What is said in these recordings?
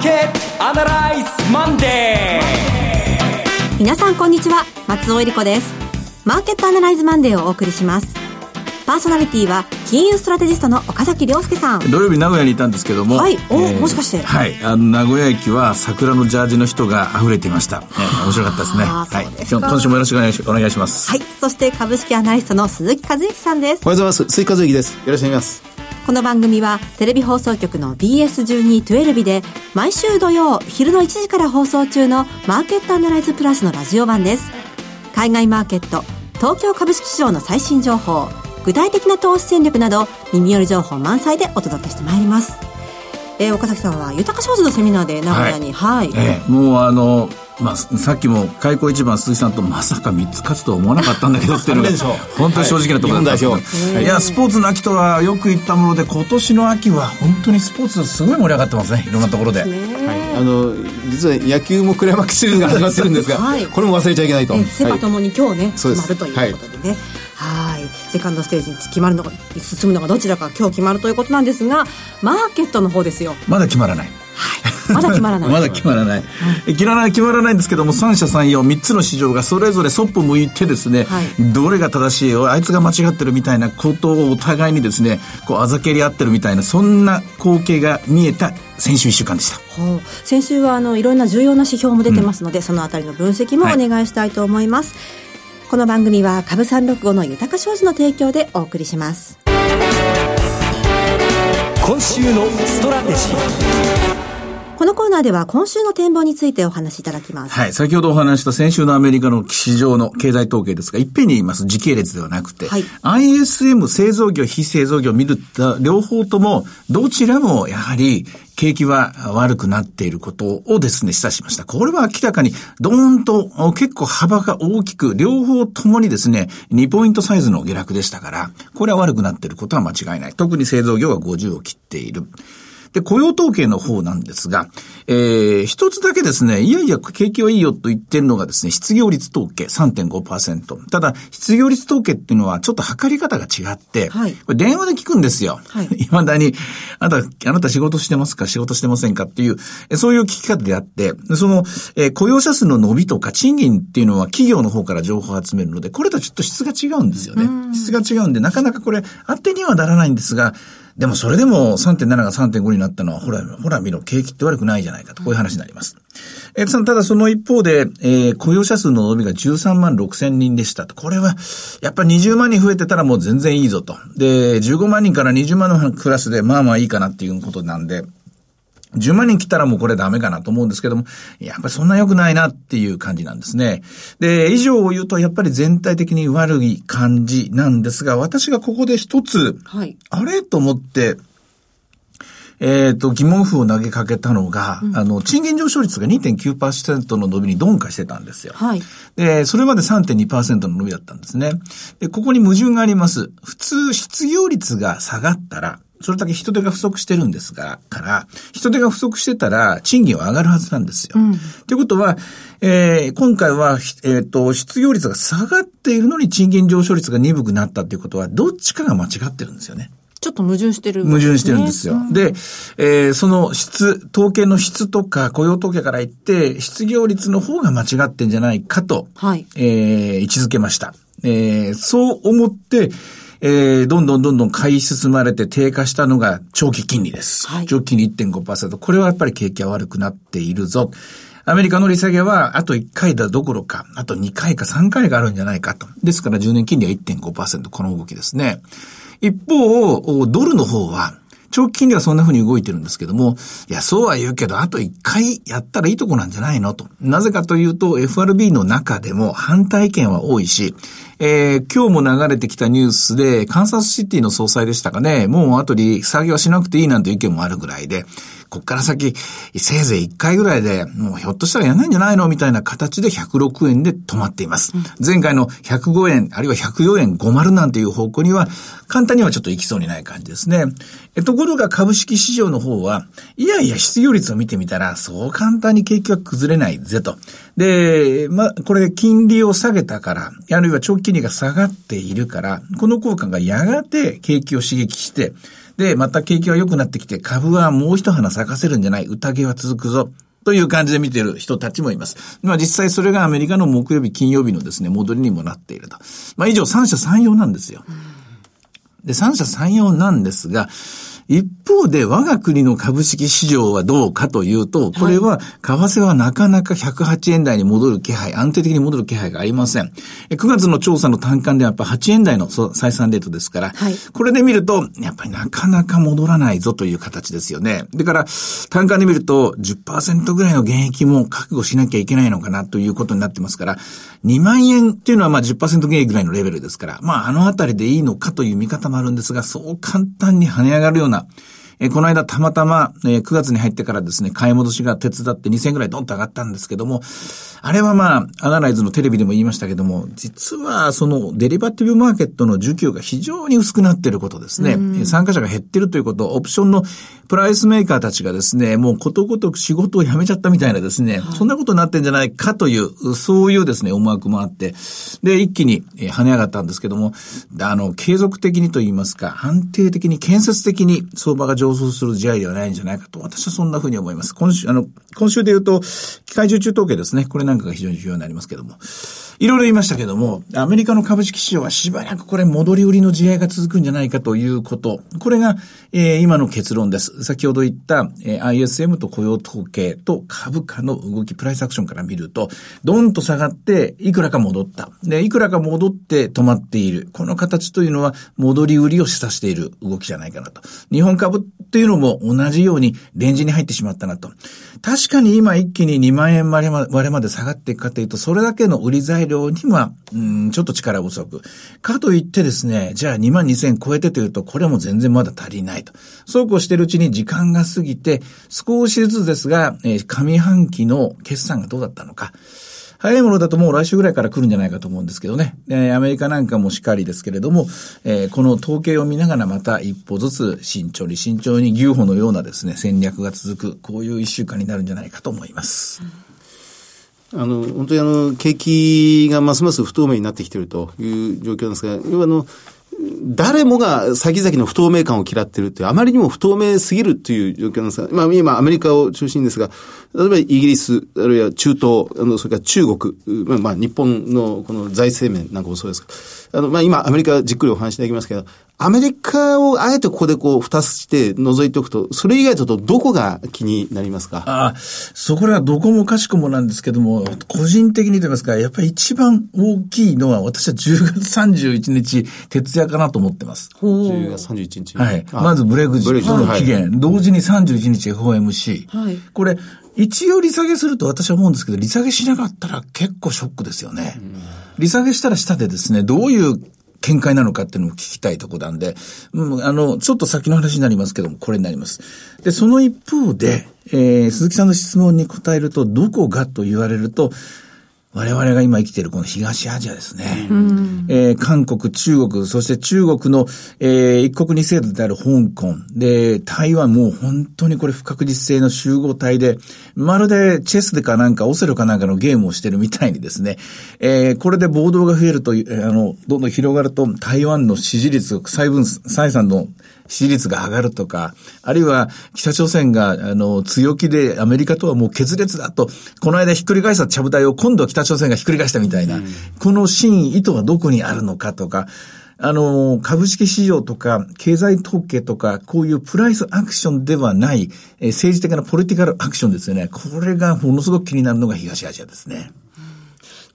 ーケットアナライズマンデー。皆さんこんにちは。松尾英里子です。マーケットアナライズマンデーをお送りします。パーソナリティは金融ストラテジストの岡崎良介さん。土曜日名古屋にいたんですけどもはい。お、えー、もしかして。はい。あの名古屋駅は桜のジャージの人が溢れていました、えー、面白かったですね。はい。今週もよろしくお願いしお願いします。はい。そして株式アナリストの鈴木一之さんです。おはようございます。鈴木一之です。よろしくお願いしますこの番組はテレビ放送局の BS1212 で毎週土曜昼の1時から放送中のマーケットアナライズプラスのラジオ版です海外マーケット東京株式市場の最新情報具体的な投資戦略など耳寄り情報満載でお届けしてまいります。えー、岡崎さんは豊か商事のセミナーで名古屋に、はい。はい、えー、もうあの、まあ、さっきも開口一番鈴木さんとまさか3つ勝つとは思わなかったんだけどっていうのが本当に正直なところだったんで。すいやスポーツの秋とはよく言ったもので今年の秋は本当にスポーツすごい盛り上がってますね。いろんなところで、はい、あの実は野球もクライマックスシリーズが始まってるんですが、はい、これも忘れちゃいけないと、セパともに今日ね、決まるということでね、はい。セカンドステージに決まるのか進むのがどちらか今日決まるということなんですがマーケットの方ですよ。まだ決まらないはい、まだ決まらない。まだ決まらない、決まらない決まらないんですけども三者三様3つの市場がそれぞれそっぽ向いてですね、はい、どれが正しいよあいつが間違ってるみたいなことをお互いにですねこうあざけり合ってるみたいなそんな光景が見えた先週1週間でした、先週はあのいろんな重要な指標も出てますので、うん、そのあたりの分析もお願いしたいと思います、はいこの番組は株三六五の豊か商事の提供でお送りします。今週のストラテジーこのコーナーでは今週の展望についてお話しいただきます。はい。先ほどお話した先週のアメリカの市場の経済統計ですが、いっぺんに言います時系列ではなくて、はい、ISM 製造業、非製造業を見ると、両方とも、どちらもやはり景気は悪くなっていることをですね、示唆しました。これは明らかに、ドーンと結構幅が大きく、両方ともにですね、2ポイントサイズの下落でしたから、これは悪くなっていることは間違いない。特に製造業は50を切っている。で、雇用統計の方なんですが、えー、一つだけですね、いやいや、景気はいいよと言ってるのがですね、失業率統計3.5%。ただ、失業率統計っていうのはちょっと測り方が違って、はい、これ電話で聞くんですよ。はい。未だに、あなた、あなた仕事してますか？仕事してませんか？っていう、そういう聞き方であって、その、えー、雇用者数の伸びとか賃金っていうのは企業の方から情報を集めるので、これとちょっと質が違うんですよね。質が違うんで、なかなかこれ、当てにはならないんですが、でもそれでも3.7が3.5になったのは、ほら、ほら見ろ、景気って悪くないじゃないかと、こういう話になります。えー、ただその一方で、えー、雇用者数の伸びが13万6千人でしたと。これは、やっぱ20万人増えてたらもう全然いいぞと。で、15万人から20万のクラスで、まあまあいいかなっていうことなんで、10万人来たらもうこれダメかなと思うんですけども、やっぱりそんな良くないなっていう感じなんですね。で、以上を言うとやっぱり全体的に悪い感じなんですが、私がここで一つ、はい、あれと思って、えっ、ー、と、疑問符を投げかけたのが、うん、あの、賃金上昇率が2.9%の伸びに鈍化してたんですよ。はい。で、それまで3.2%の伸びだったんですね。で、ここに矛盾があります。普通、失業率が下がったら、それだけ人手が不足してるんですが、から、人手が不足してたら、賃金は上がるはずなんですよ。と、うん、いうことは、えー、今回は、えっ、ー、と、失業率が下がっているのに賃金上昇率が鈍くなったっていうことは、どっちかが間違ってるんですよね。ちょっと矛盾してる、ね、矛盾してるんですよ。うん、で、えー、その質、統計の質とか雇用統計から言って、失業率の方が間違ってんじゃないかと、はい、えー、位置づけました。えー、そう思って、えー、どんどんどんどん買い進まれて低下したのが長期金利です。はい、長期金利1.5%。これはやっぱり景気は悪くなっているぞ。アメリカの利下げは、あと1回だどころか、あと2回か3回があるんじゃないかと。ですから10年金利は1.5%、この動きですね。一方、ドルの方は、長期金利はそんな風に動いてるんですけども、いや、そうは言うけど、あと一回やったらいいとこなんじゃないのと。なぜかというと、FRB の中でも反対意見は多いし、えー、今日も流れてきたニュースで、カンサスシティの総裁でしたかね、もう後に作業はしなくていいなんて意見もあるぐらいで、こっから先、せいぜい1回ぐらいで、もうひょっとしたらやんないんじゃないのみたいな形で106円で止まっています。うん、前回の105円、あるいは104円50なんていう方向には、簡単にはちょっと行きそうにない感じですね。えところが株式市場の方は、いやいや失業率を見てみたら、そう簡単に景気は崩れないぜと。で、まあ、これ金利を下げたから、あるいは長期金利が下がっているから、この効果がやがて景気を刺激して、で、また景気が良くなってきて、株はもう一花咲かせるんじゃない、宴は続くぞ。という感じで見ている人たちもいます。まあ実際それがアメリカの木曜日、金曜日のですね、戻りにもなっていると。まあ以上三者三様なんですよ。で、三者三様なんですが、一方で我が国の株式市場はどうかというと、これは、為替はなかなか108円台に戻る気配、安定的に戻る気配がありません。9月の調査の単価ではやっぱ8円台の採算レートですから、はい、これで見ると、やっぱりなかなか戻らないぞという形ですよね。だから、単価で見ると10%ぐらいの減益も覚悟しなきゃいけないのかなということになってますから、2万円っていうのはまあ10%減益ぐらいのレベルですから、まああのあたりでいいのかという見方もあるんですが、そう簡単に跳ね上がるようなえー、この間たまたま、えー、9月に入ってからですね、買い戻しが手伝って2000円ぐらいドンと上がったんですけども、あれはまあ、アナライズのテレビでも言いましたけども、実はそのデリバティブマーケットの需給が非常に薄くなっていることですね。参加者が減っているということ、オプションのプライスメーカーたちがですね、もうことごとく仕事を辞めちゃったみたいなですね、はい、そんなことになってんじゃないかという、そういうですね、思惑もあって、で、一気に跳ね上がったんですけども、あの、継続的にと言いますか、安定的に建設的に相場が上昇する試合ではないんじゃないかと、私はそんなふうに思います。今週、あの、今週で言うと、機械受注統計ですね。これなんかが非常に重要になりますけども。いろいろ言いましたけども、アメリカの株式市場はしばらくこれ戻り売りの試合が続くんじゃないかということ。これが、えー、今の結論です。先ほど言った、えー、ISM と雇用統計と株価の動き、プライスアクションから見ると、ドンと下がって、いくらか戻った。で、いくらか戻って止まっている。この形というのは、戻り売りを示唆している動きじゃないかなと。日本株っていうのも同じようにレンジに入ってしまったなと。確かに今一気に2万円割れまで下がっていくかというと、それだけの売り材料には、うん、ちょっと力不足。かといってですね、じゃあ2万2000超えてというと、これも全然まだ足りないと。そうこうしてるうちに時間が過ぎて、少しずつですが、えー、上半期の決算がどうだったのか。早いものだともう来週ぐらいから来るんじゃないかと思うんですけどね。えー、アメリカなんかもしっかりですけれども、えー、この統計を見ながらまた一歩ずつ慎重に慎重に牛歩のようなですね、戦略が続く、こういう一週間になるんじゃないかと思います。あの、本当にあの、景気がますます不透明になってきているという状況なんですが、要はあの、誰もが先々の不透明感を嫌ってるっていう、あまりにも不透明すぎるという状況なんですが、まあ今アメリカを中心ですが、例えばイギリス、あるいは中東、あの、それから中国、まあ、日本のこの財政面なんかもそうですあの、まあ今アメリカじっくりお話しいただきますけど、アメリカをあえてここでこう、二つして覗いておくと、それ以外だとどこが気になりますか？ああ、そこらどこもかしくもなんですけども、個人的にと言いますか、やっぱり一番大きいのは、私は10月31日、徹夜かなと思ってます。10月31日。はい。まずブレグジットの期限、はい、同時に31日 FOMC。はい。これ、一応利下げすると私は思うんですけど、利下げしなかったら結構ショックですよね。利下げしたら下でですね、どういう見解なのかっていうのも聞きたいとこなんで、うん、あの、ちょっと先の話になりますけども、これになります。で、その一方で、えー、鈴木さんの質問に答えると、どこがと言われると、我々が今生きているこの東アジアですね。うん、えー、韓国、中国、そして中国の、えー、一国二制度である香港、で、台湾もう本当にこれ不確実性の集合体で、まるでチェスでかなんかオセロかなんかのゲームをしてるみたいにですね、えー、これで暴動が増えると、あの、どんどん広がると台湾の支持率、蔡分、蔡さんの支持率が上がるとか、あるいは北朝鮮が、あの、強気でアメリカとはもう決裂だと、この間ひっくり返したちゃぶ台を今度は北朝鮮がひっくり返したみたいな、うん、この真意図はどこにあるのかとか、あの、株式市場とか、経済統計とか、こういうプライスアクションではない、え政治的なポリティカルアクションですよね。これがものすごく気になるのが東アジアですね。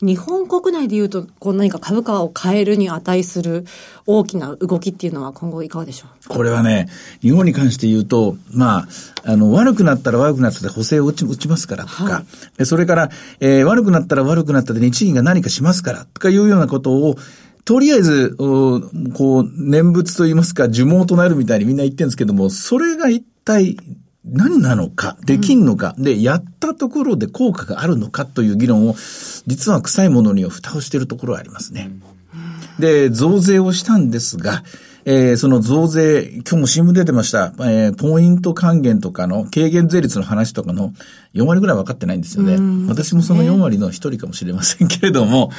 日本国内でいうと、こう何か株価を変えるに値する大きな動きっていうのは今後いかがでしょう？これはね、日本に関して言うと、まあ、あの、悪くなったら悪くなったで補正を打ち打ちますからとか、はい、それから、えー、悪くなったら悪くなったで日銀が何かしますからとかいうようなことを、とりあえず、こう、念仏と言いますか、呪文となるみたいにみんな言ってるんですけども、それが一体何なのか、できんのか、うん、で、やったところで効果があるのかという議論を、実は臭いものには蓋をしているところはありますね。で、増税をしたんですが、えー、その増税、今日も新聞出てました、えー、ポイント還元とかの軽減税率の話とかの4割ぐらい分かってないんですよね。私もその4割の一人かもしれませんけれども、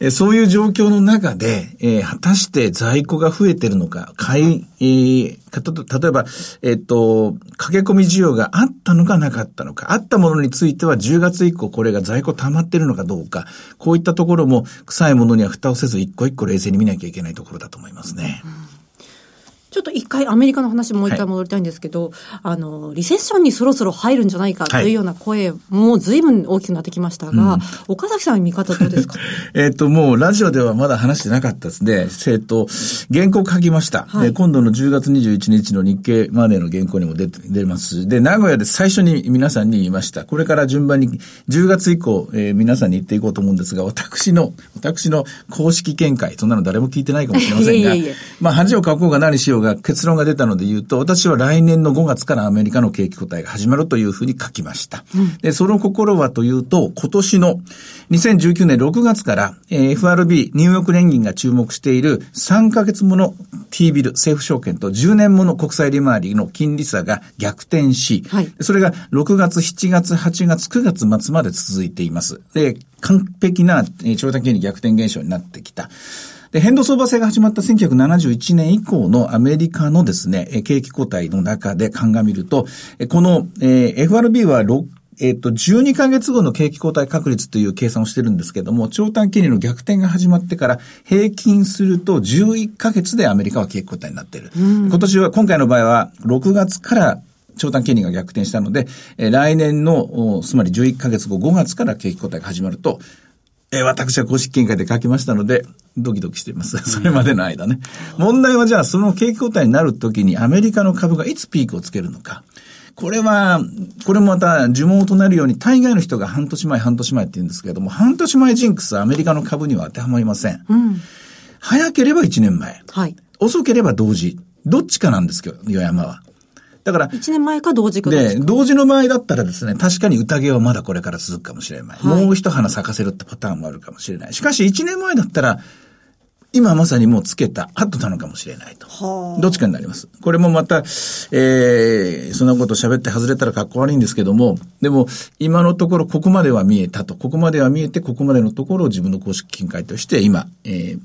えー、そういう状況の中で、えー、果たして在庫が増えてるのか、買い、えー、例えば、えっ、と、駆け込み需要があったのかなかったのか、あったものについては10月以降これが在庫溜まってるのかどうか、こういったところも臭いものには蓋をせず一個一個冷静に見なきゃいけないところだと思いますね。うんちょっと一回アメリカの話もう一回戻りたいんですけど、はい、あの、リセッションにそろそろ入るんじゃないかというような声も随分大きくなってきましたが、岡崎さんの見方どうですか？えっと、もうラジオではまだ話してなかったですね。えっと、原稿書きました。はい、今度の10月21日の日経マネーの原稿にも出て、出ます。で、名古屋で最初に皆さんに言いました。これから順番に10月以降、えー、皆さんに言っていこうと思うんですが、私の、私の公式見解、そんなの誰も聞いてないかもしれませんが、いえいえまあ恥を書こうが何しようがが結論が出たので言うと、私は来年の5月からアメリカの景気答えが始まるというふうに書きました。うん、で、その心はというと、今年の2019年6月から、えー、FRB、ニューヨーク連銀が注目している3ヶ月もの T ビル、政府証券と10年もの国債利回りの金利差が逆転し、はい、それが6月、7月、8月、9月末まで続いています。で、完璧な長短金利逆転現象になってきた。で、変動相場制が始まった1971年以降のアメリカのですね、景気後退の中で鑑みると、この、えー、FRB は6えっ、と、12ヶ月後の景気後退確率という計算をしてるんですけども、長短金利の逆転が始まってから平均すると11ヶ月でアメリカは景気後退になってる。今年は、今回の場合は6月から長短金利が逆転したので、えー、来年の、つまり11ヶ月後5月から景気後退が始まると、えー、私は公式見解で書きましたので、ドキドキしています。それまでの間ね。問題はじゃあ、その景気後退になるときにアメリカの株がいつピークをつけるのか。これは、これもまた呪文を唱えるように、大概の人が半年前、半年前って言うんですけれども、半年前ジンクスはアメリカの株には当てはまりません。うん、早ければ1年前。はい。遅ければ同時。どっちかなんですけど、岩山は。だから。1年前か同時かで、同時の場合だったらですね、確かに宴はまだこれから続くかもしれない。はい、もう一花咲かせるってパターンもあるかもしれない。しかし1年前だったら、今まさにもうつけた後なのかもしれないと。どっちかになります。これもまた、えー、そんなこと喋って外れたらかっこ悪いんですけども、でも、今のところここまでは見えたと。ここまでは見えて、ここまでのところを自分の公式見解として今、えー、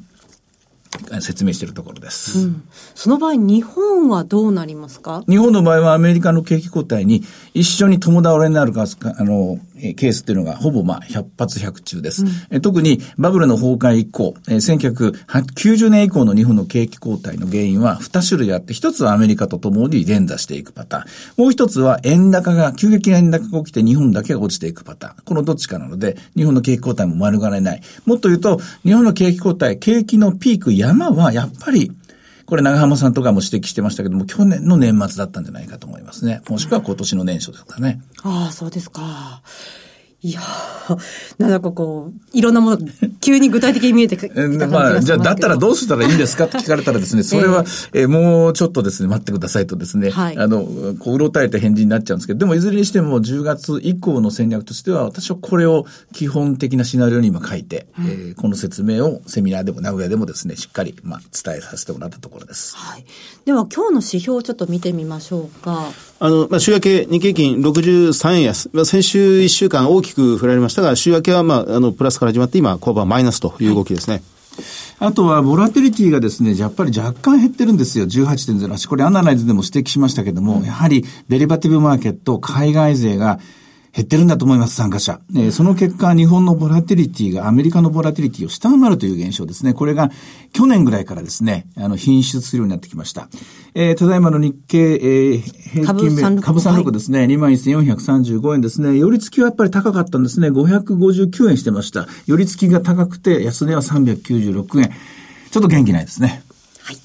説明しているところです、うん、その場合、日本はどうなりますか？日本の場合はアメリカの景気後退に一緒に共倒れになるか、あの、ケースっていうのがほぼまあ100発100中です。うん、特にバブルの崩壊以降、1990年以降の日本の景気後退の原因は2種類あって、一つはアメリカと共に連打していくパターン。もう一つは円高が、急激な円高が起きて日本だけが落ちていくパターン。このどっちかなので、日本の景気後退も免れない。もっと言うと、日本の景気後退、景気のピーク山はやっぱり、これ長浜さんとかも指摘してましたけども、去年の年末だったんじゃないかと思いますね。もしくは今年の年初ですかね。ああ、そうですか。いやなんだかこう、いろんなもの、急に具体的に見えてきたまあ、じゃあ、だったらどうしたらいいんですかって聞かれたらですね、それは、えー、もうちょっとですね、待ってくださいとですね、はい、あの、こう、うろたえた返事になっちゃうんですけど、でも、いずれにしても10月以降の戦略としては、私はこれを基本的なシナリオに今書いて、うん、えー、この説明をセミナーでも名古屋でもですね、しっかり、まあ、伝えさせてもらったところです。はい。では、今日の指標をちょっと見てみましょうか。あの、まあ、週明け日経金63円安。まあ、先週1週間大きく振られましたが、週明けは、まあ、あの、プラスから始まって、今、後半マイナスという動きですね。はい、あとは、ボラテリティがですね、やっぱり若干減ってるんですよ。18.08。これアナライズでも指摘しましたけども、やはりデリバティブマーケット、海外勢が減ってるんだと思います、参加者。えー、その結果、日本のボラティリティがアメリカのボラティリティを下回るという現象ですね。これが去年ぐらいからですね、あの、品質するようになってきました。えー、ただいまの日経、えー、平均株株三六ですね、はい、21,435円ですね。寄り付きはやっぱり高かったんですね。559円してました。寄り付きが高くて、安値は396円。ちょっと元気ないですね。はい。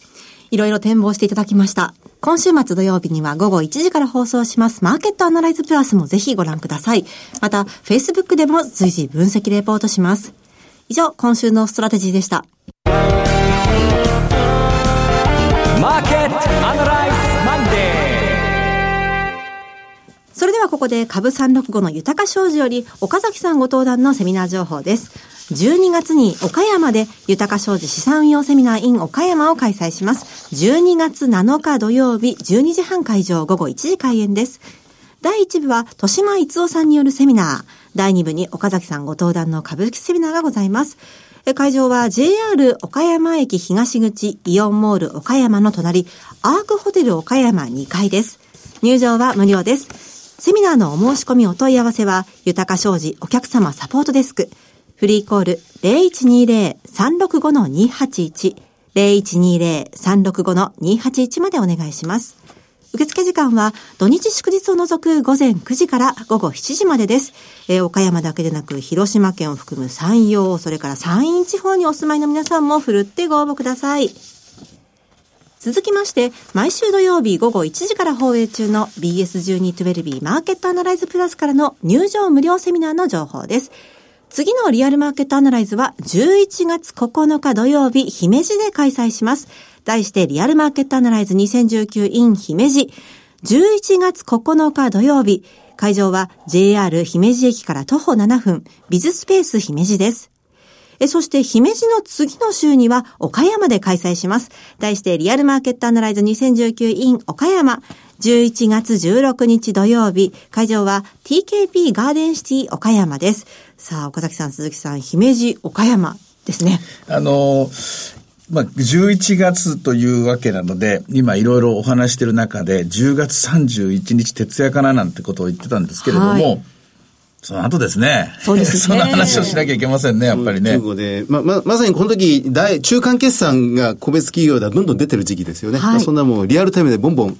いろいろ展望していただきました。今週末土曜日には午後1時から放送しますマーケットアナライズプラスもぜひご覧ください。また、Facebook でも随時分析レポートします。以上、今週のストラテジーでした。それではここで株365の豊か商事より岡崎さんご登壇のセミナー情報です。12月に岡山で豊か商事資産運用セミナー in 岡山を開催します。12月7日土曜日12時半会場午後1時開演です。第1部は豊島逸夫さんによるセミナー。第2部に岡崎さんご登壇の株式セミナーがございます。会場は JR 岡山駅東口イオンモール岡山の隣、アークホテル岡山2階です。入場は無料です。セミナーのお申し込みお問い合わせは、豊か商事お客様サポートデスク、フリーコール0120-365-281、0120-365-281までお願いします。受付時間は土日祝日を除く午前9時から午後7時までです。えー、岡山だけでなく広島県を含む山陽、それから山陰地方にお住まいの皆さんもふるってご応募ください。続きまして、毎週土曜日午後1時から放映中の BS1212 マーケットアナライズプラスからの入場無料セミナーの情報です。次のリアルマーケットアナライズは11月9日土曜日、姫路で開催します。題してリアルマーケットアナライズ 2019in 姫路。11月9日土曜日、会場は JR 姫路駅から徒歩7分、ビズスペース姫路です。え、そして姫路の次の週には岡山で開催します。題してリアルマーケットアナライズ 2019in 岡山。11月16日土曜日、会場は TKP ガーデンシティ岡山です。さあ、岡崎さん、鈴木さん、姫路岡山ですね。あのまあ、11月というわけなので、今いろいろお話してる中で、10月31日徹夜かななんてことを言ってたんですけれども、はいその後ですね。そうですね。その話をしなきゃいけませんね、やっぱりね。中で、ま、ま、まさにこの時、大、中間決算が個別企業ではどんどん出てる時期ですよね。はい、そんなもうリアルタイムでボンボン、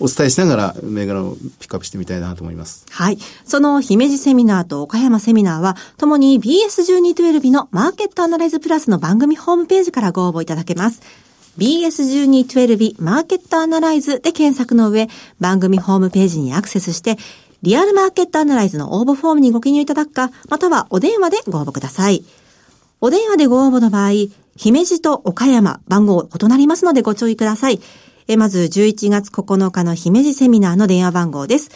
お伝えしながら、銘柄をピックアップしてみたいなと思います。はい。その姫路セミナーと岡山セミナーは、ともに BS1212 のマーケットアナライズプラスの番組ホームページからご応募いただけます。BS1212 マーケットアナライズで検索の上、番組ホームページにアクセスして、リアルマーケットアナライズの応募フォームにご記入いただくか、またはお電話でご応募ください。お電話でご応募の場合、姫路と岡山、番号異なりますのでご注意ください。えまず、11月9日の姫路セミナーの電話番号です。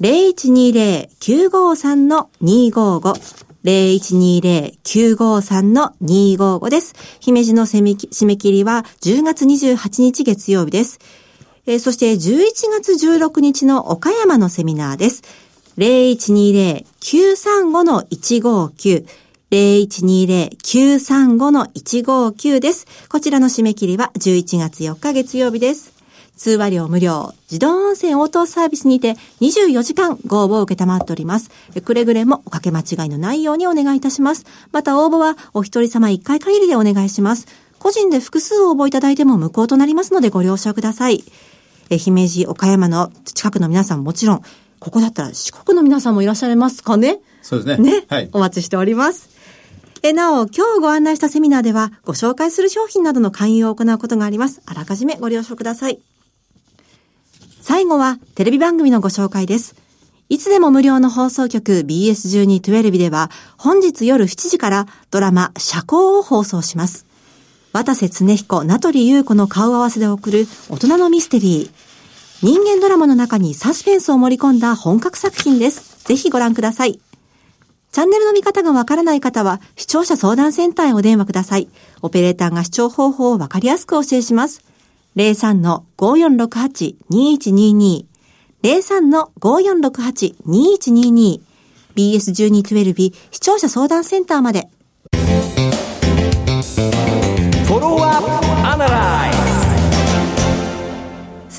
0120-953-255。0120-953-255です。姫路の締め切りは10月28日月曜日です。えー、そして11月16日の岡山のセミナーです。0120-935-159 0120-935-159です。こちらの締め切りは11月4日月曜日です。通話料無料、自動音声応答サービスにて24時間ご応募を受けたまっております。くれぐれもおかけ間違いのないようにお願いいたします。また応募はお一人様一回限りでお願いします。個人で複数応募いただいても無効となりますのでご了承ください。え、姫路、岡山の近くの皆さんもちろん、ここだったら四国の皆さんもいらっしゃいますかね？そうですね。ね？はい。お待ちしております。え、なお、今日ご案内したセミナーでは、ご紹介する商品などの勧誘を行うことがあります。あらかじめご了承ください。最後は、テレビ番組のご紹介です。いつでも無料の放送局 BS1212 では、本日夜7時からドラマ、社交を放送します。渡瀬恒彦、名取優子の顔合わせで送る大人のミステリー。人間ドラマの中にサスペンスを盛り込んだ本格作品です。ぜひご覧ください。チャンネルの見方がわからない方は、視聴者相談センターへお電話ください。オペレーターが視聴方法をわかりやすくお教えします。03-5468-2122 03-5468-2122 BS1212 視聴者相談センターまで。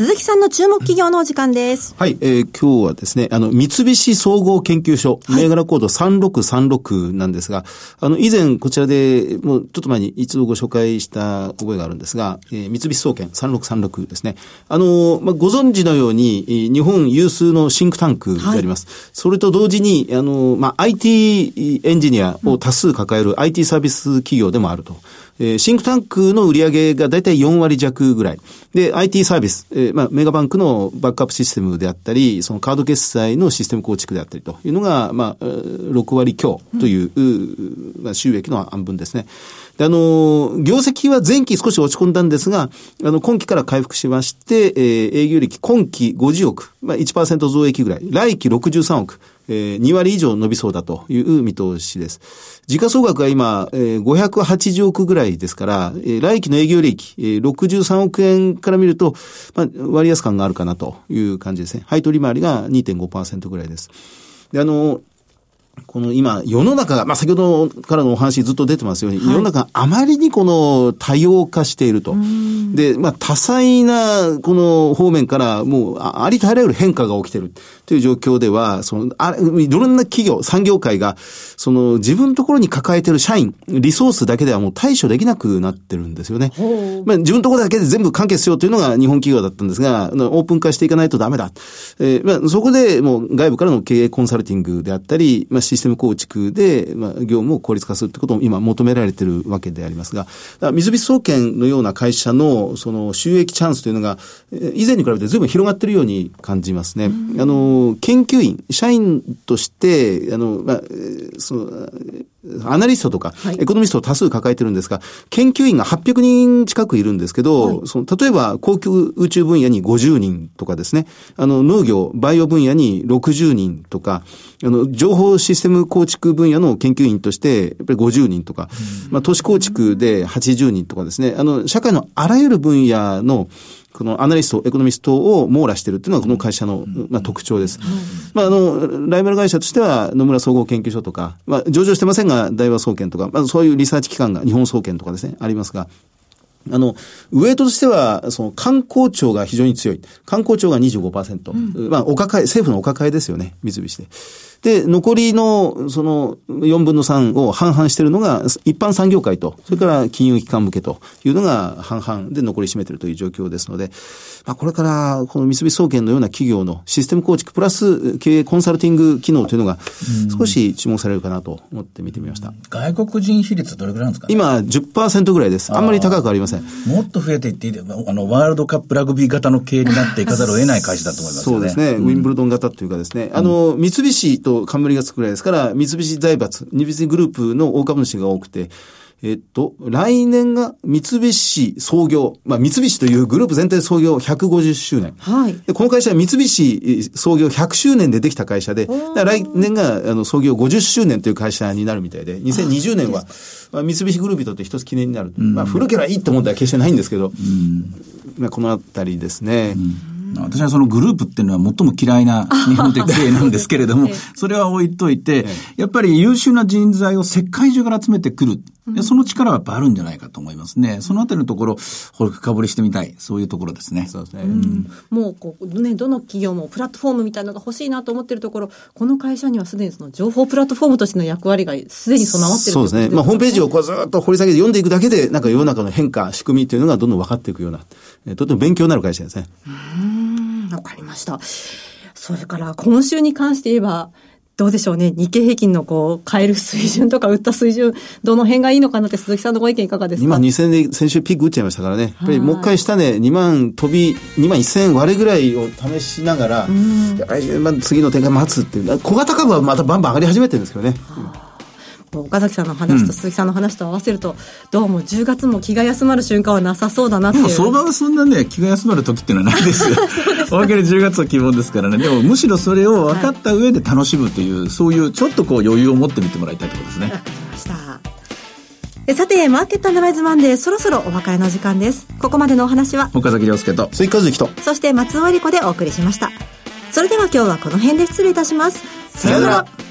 鈴木さんの注目企業のお時間です。はい、えー、今日はですね、あの、三菱総合研究所、銘柄コード3636なんですが、あの、以前こちらで、もうちょっと前に一度ご紹介した覚えがあるんですが、えー、三菱総研3636ですね。あの、まあ、ご存知のように、日本有数のシンクタンクであります。はい、それと同時に、あの、まあ、IT エンジニアを多数抱える IT サービス企業でもあると。えー、シンクタンクの売り上げがだいたい4割弱ぐらい。で、IT サービス、えー、まあ、メガバンクのバックアップシステムであったり、そのカード決済のシステム構築であったりというのが、まあ、6割強という、うん、まあ、収益の半分ですね。あの、業績は前期少し落ち込んだんですが、あの、今期から回復しまして、えー、営業利益今期50億、まあ1%増益ぐらい、来期63億、えー、2割以上伸びそうだという見通しです。時価総額が今、えー、580億ぐらいですから、えー、来期の営業利益、えー、63億円から見ると、まあ、割安感があるかなという感じですね。配当利回りが2.5%ぐらいです。で、あの、この今、世の中が、まあ、先ほどからのお話ずっと出てますように、はい、世の中があまりにこの多様化していると。で、まあ、多彩なこの方面からもうありとあらゆる変化が起きているという状況では、その、あいろんな企業、産業界が、その自分のところに抱えている社員、リソースだけではもう対処できなくなってるんですよね。まあ、自分のところだけで全部完結しようというのが日本企業だったんですが、オープン化していかないとダメだ。えー、まあ、そこでもう外部からの経営コンサルティングであったり、まあ、システム構築で、まあ、業務を効率化するということも今求められているわけでありますが、三菱総研のような会社のその収益チャンスというのが、以前に比べて随分広がっているように感じますね。あの、研究員、社員として、あの、まあ、その、アナリストとか、エコノミストを多数抱えてるんですが、研究員が800人近くいるんですけど、はい、その例えば、航空宇宙分野に50人とかですね、あの、農業、バイオ分野に60人とか、あの、情報システム構築分野の研究員として、やっぱり50人とか、まあ、都市構築で80人とかですね、あの、社会のあらゆる分野の、このアナリスト、エコノミストを網羅しているっていうのがこの会社の、まあ、特徴です。まあ、あの、ライバル会社としては野村総合研究所とか、まあ、上場してませんが、大和総研とか、まあ、そういうリサーチ機関が日本総研とかですね、ありますが、あの、ウエイトとしては、その観光庁が非常に強い。観光庁が25%。うん、まあ、お抱え、政府のお抱えですよね、三菱で。で、残りの、その、4分の3を半々しているのが、一般産業界と、それから金融機関向けというのが半々で残り占めているという状況ですので、まあ、これから、この三菱総研のような企業のシステム構築プラス経営コンサルティング機能というのが、少し注目されるかなと思って見てみました。外国人比率どれぐらいなんですか、ね、今、10%ぐらいです。あんまり高くありません。もっと増えていっていいあの、ワールドカップラグビー型の経営になっていかざるを得ない会社だと思います、ね、そうですね。ウィンブルドン型というかですね、あの、三菱と冠がつくぐらいですから、三菱財閥、三菱グループの大株主が多くて、えっと、来年が三菱創業、まあ三菱というグループ全体創業150周年。はい。でこの会社は三菱創業100周年でできた会社で、来年があの創業50周年という会社になるみたいで、2020年は、まあ、三菱グループにとって一つ記念になる。まあ古ければいいって思ったら決してないんですけど、まあこのあたりですね。私はそのグループっていうのは最も嫌いな日本的経営なんですけれども、それは置いといて、やっぱり優秀な人材を世界中から集めてくる。その力はやっぱあるんじゃないかと思いますね。そのあたりのところ、深掘りしてみたい。そういうところですね。そうですね。うん、もう、こう、ね、どの企業もプラットフォームみたいなのが欲しいなと思ってるところ、この会社にはすでにその情報プラットフォームとしての役割がすでに備わってるそうですね。まあ、ホームページをこうずっと掘り下げて読んでいくだけで、なんか世の中の変化、仕組みというのがどんどん分かっていくような、とても勉強になる会社ですね。うんわかりました。それから今週に関して言えば、どうでしょうね。日経平均のこう、買える水準とか売った水準、どの辺がいいのかなって鈴木さんのご意見いかがですか？今2000で先週ピック打っちゃいましたからね。やっぱりもう一回下ね、2万飛び、2万1000割れぐらいを試しながら、やっぱり、まあ、次の展開待つっていう。小型株はまたバンバン上がり始めてるんですけどね。岡崎さんの話と鈴木さんの話と合わせると、うん、どうも10月も気が休まる瞬間はなさそうだなっていう。相場はそんなね、気が休まる時っていうのはないですよ。おまけに10月は希望ですからね。でもむしろそれを分かった上で楽しむという、はい、そういうちょっとこう余裕を持ってみてもらいたいところですね。わかりました。さて、マーケットアナライズマンデー、そろそろお別れの時間です。ここまでのお話は、岡崎亮介と、鈴木和之と、そして松尾理子でお送りしました。それでは今日はこの辺で失礼いたします。さようなら。